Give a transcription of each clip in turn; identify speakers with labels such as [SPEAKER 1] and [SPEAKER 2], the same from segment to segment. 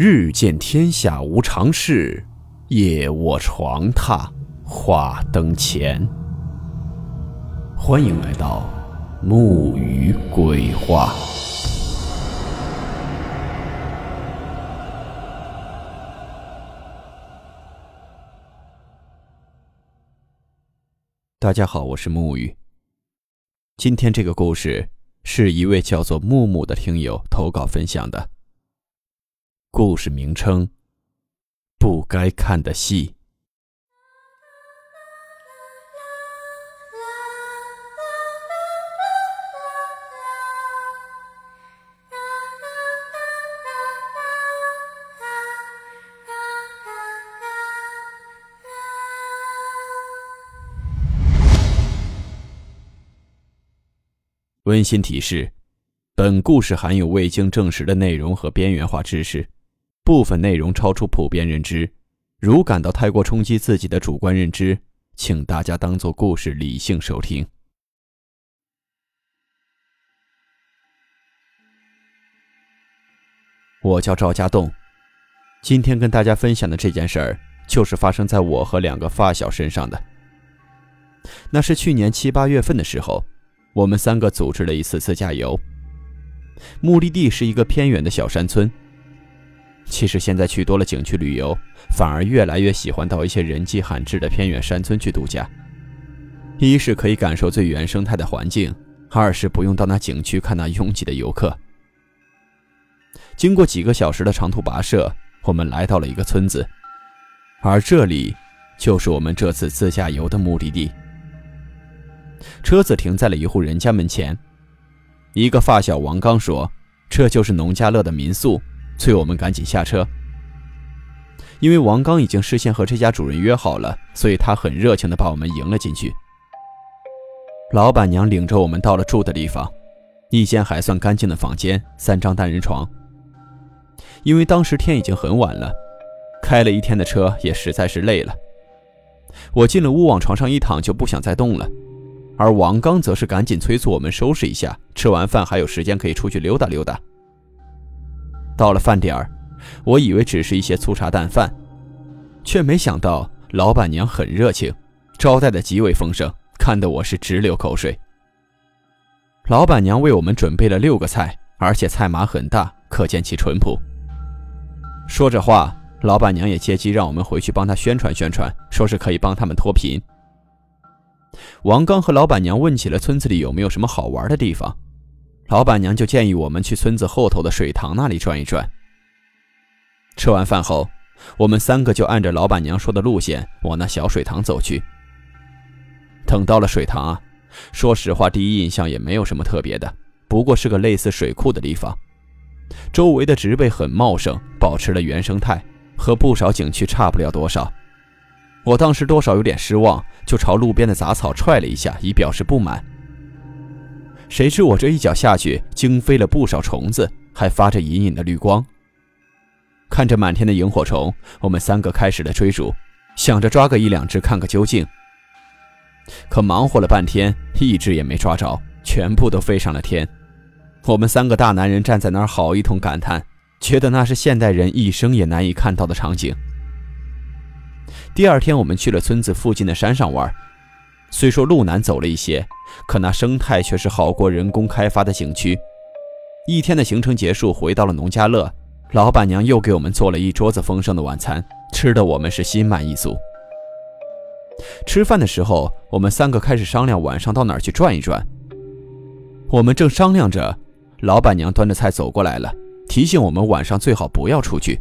[SPEAKER 1] 日见天下无常事，夜卧床榻话灯前。欢迎来到木鱼鬼话。大家好，我是木鱼。今天这个故事是一位叫做木木的听友投稿分享的。故事名称：不该看的戏。温馨提示：本故事含有未经证实的内容和边缘化知识，部分内容超出普遍认知。如感到太过冲击自己的主观认知，请大家当做故事理性收听。我叫赵家栋，今天跟大家分享的这件事儿，就是发生在我和两个发小身上的。那是去年七八月份的时候。我们三个组织了一次自驾游，目的地是一个偏远的小山村。其实现在去多了景区旅游，反而越来越喜欢到一些人迹罕至的偏远山村去度假。一是可以感受最原生态的环境，二是不用到那景区看那拥挤的游客。经过几个小时的长途跋涉，我们来到了一个村子，而这里就是我们这次自驾游的目的地。车子停在了一户人家门前，一个发小王刚说：“这就是农家乐的民宿。”催我们赶紧下车。因为王刚已经事先和这家主人约好了，所以他很热情地把我们迎了进去。老板娘领着我们到了住的地方，一间还算干净的房间，三张单人床。因为当时天已经很晚了，开了一天的车也实在是累了。我进了屋，往床上一躺，就不想再动了。而王刚则是赶紧催促我们收拾一下，吃完饭还有时间可以出去溜达溜达。到了饭点儿，我以为只是一些粗茶淡饭，却没想到老板娘很热情，招待的极为丰盛，看得我是直流口水。老板娘为我们准备了六个菜，而且菜码很大，可见其淳朴。说着话，老板娘也借机让我们回去帮她宣传宣传，说是可以帮他们脱贫。王刚和老板娘问起了村子里有没有什么好玩的地方，老板娘就建议我们去村子后头的水塘那里转一转。吃完饭后，我们三个就按着老板娘说的路线往那小水塘走去。等到了水塘啊，说实话，第一印象也没有什么特别的，不过是个类似水库的地方，周围的植被很茂盛，保持了原生态，和不少景区差不了多少。我当时多少有点失望，就朝路边的杂草踹了一下，以表示不满。谁知我这一脚下去，惊飞了不少虫子，还发着隐隐的绿光。看着满天的萤火虫，我们三个开始了追逐，想着抓个一两只看个究竟。可忙活了半天，一只也没抓着，全部都飞上了天。我们三个大男人站在那儿，好一通感叹，觉得那是现代人一生也难以看到的场景。第二天，我们去了村子附近的山上玩。虽说路难走了一些，可那生态却是好过人工开发的景区。一天的行程结束，回到了农家乐，老板娘又给我们做了一桌子丰盛的晚餐，吃的我们是心满意足。吃饭的时候，我们三个开始商量晚上到哪儿去转一转。我们正商量着，老板娘端着菜走过来了，提醒我们晚上最好不要出去。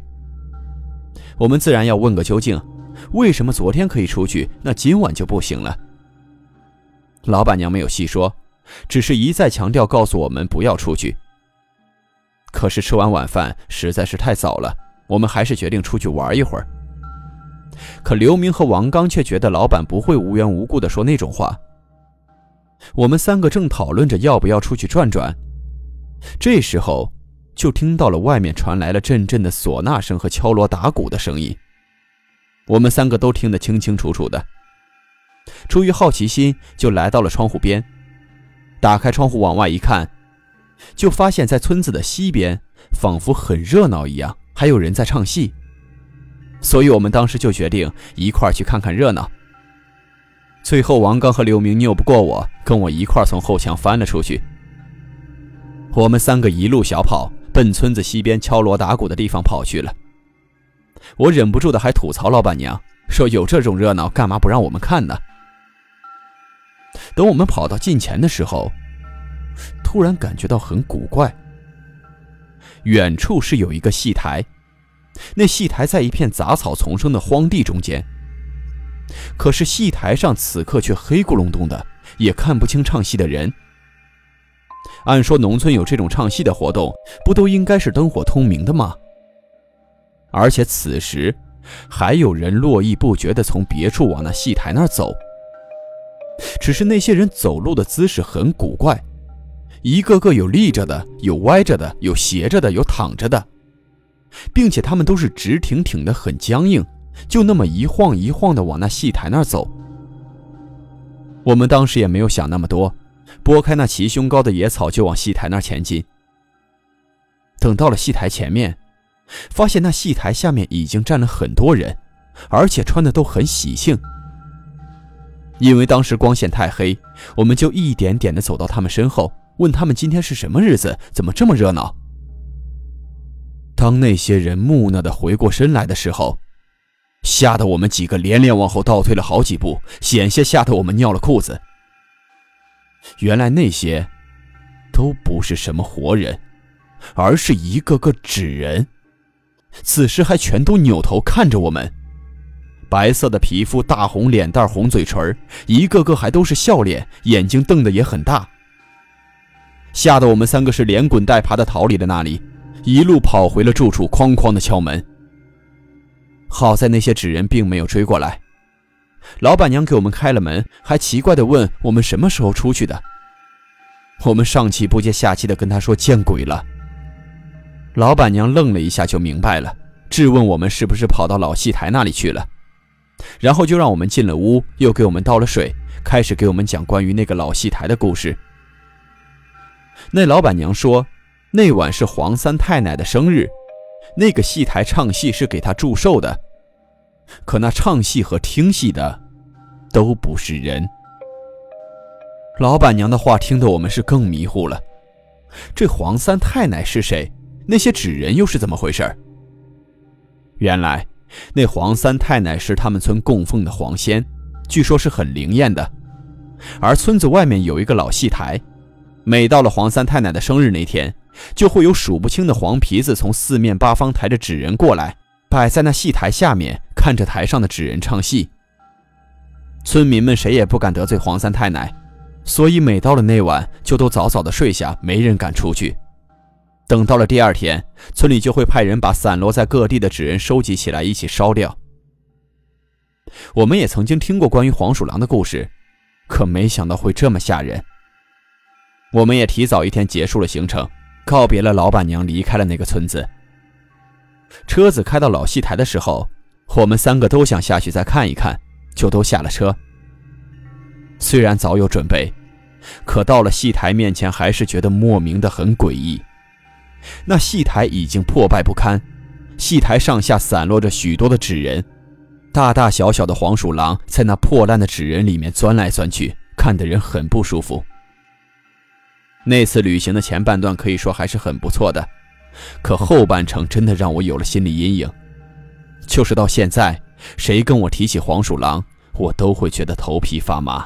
[SPEAKER 1] 我们自然要问个究竟。为什么昨天可以出去，那今晚就不行了？老板娘没有细说，只是一再强调告诉我们不要出去。可是吃完晚饭实在是太早了，我们还是决定出去玩一会儿。可刘明和王刚却觉得老板不会无缘无故的说那种话。我们三个正讨论着要不要出去转转，这时候就听到了外面传来了阵阵的唢呐声和敲锣打鼓的声音。我们三个都听得清清楚楚的。出于好奇心，就来到了窗户边，打开窗户往外一看，就发现，在村子的西边，仿佛很热闹一样，还有人在唱戏，所以我们当时就决定一块去看看热闹。最后，王刚和刘明拗不过我，跟我一块从后墙翻了出去。我们三个一路小跑，奔村子西边敲锣打鼓的地方跑去了。我忍不住的还吐槽老板娘，说有这种热闹，干嘛不让我们看呢？等我们跑到近前的时候，突然感觉到很古怪。远处是有一个戏台，那戏台在一片杂草丛生的荒地中间。可是戏台上此刻却黑咕隆咚的，也看不清唱戏的人。按说农村有这种唱戏的活动，不都应该是灯火通明的吗？而且此时，还有人络绎不绝地从别处往那戏台那儿走。只是那些人走路的姿势很古怪，一个个有立着的，有歪着的，有斜着的，有躺着的，并且他们都是直挺挺的，很僵硬，就那么一晃一晃的往那戏台那儿走。我们当时也没有想那么多，拨开那齐胸高的野草就往戏台那儿前进。等到了戏台前面，发现那戏台下面已经站了很多人，而且穿的都很喜庆。因为当时光线太黑，我们就一点点的走到他们身后，问他们今天是什么日子，怎么这么热闹。当那些人木讷的回过身来的时候，吓得我们几个连连往后倒退了好几步，险些吓得我们尿了裤子。原来那些都不是什么活人，而是一个个纸人，此时还全都扭头看着我们。白色的皮肤，大红脸蛋，红嘴唇，一个个还都是笑脸，眼睛瞪得也很大。吓得我们三个是连滚带爬的逃离了那里，一路跑回了住处，哐哐的敲门。好在那些纸人并没有追过来，老板娘给我们开了门，还奇怪的问我们什么时候出去的。我们上气不接下气的跟她说见鬼了。老板娘愣了一下就明白了，质问我们是不是跑到老戏台那里去了。然后就让我们进了屋，又给我们倒了水，开始给我们讲关于那个老戏台的故事。那老板娘说，那晚是黄三太奶的生日，那个戏台唱戏是给她祝寿的，可那唱戏和听戏的都不是人。老板娘的话听得我们是更迷糊了，这黄三太奶是谁？那些纸人又是怎么回事？原来。那黄三太奶是他们村供奉的黄仙，据说是很灵验的。而村子外面有一个老戏台，每到了黄三太奶的生日那天，就会有数不清的黄皮子从四面八方抬着纸人过来，摆在那戏台下面，看着台上的纸人唱戏。村民们谁也不敢得罪黄三太奶，所以每到了那晚，就都早早的睡下，没人敢出去。等到了第二天，村里就会派人把散落在各地的纸人收集起来，一起烧掉。我们也曾经听过关于黄鼠狼的故事，可没想到会这么吓人。我们也提早一天结束了行程，告别了老板娘，离开了那个村子。车子开到老戏台的时候，我们三个都想下去再看一看，就都下了车。虽然早有准备，可到了戏台面前，还是觉得莫名的很诡异。那戏台已经破败不堪，戏台上下散落着许多的纸人，大大小小的黄鼠狼在那破烂的纸人里面钻来钻去，看得人很不舒服。那次旅行的前半段可以说还是很不错的，可后半程真的让我有了心理阴影，就是到现在，谁跟我提起黄鼠狼，我都会觉得头皮发麻。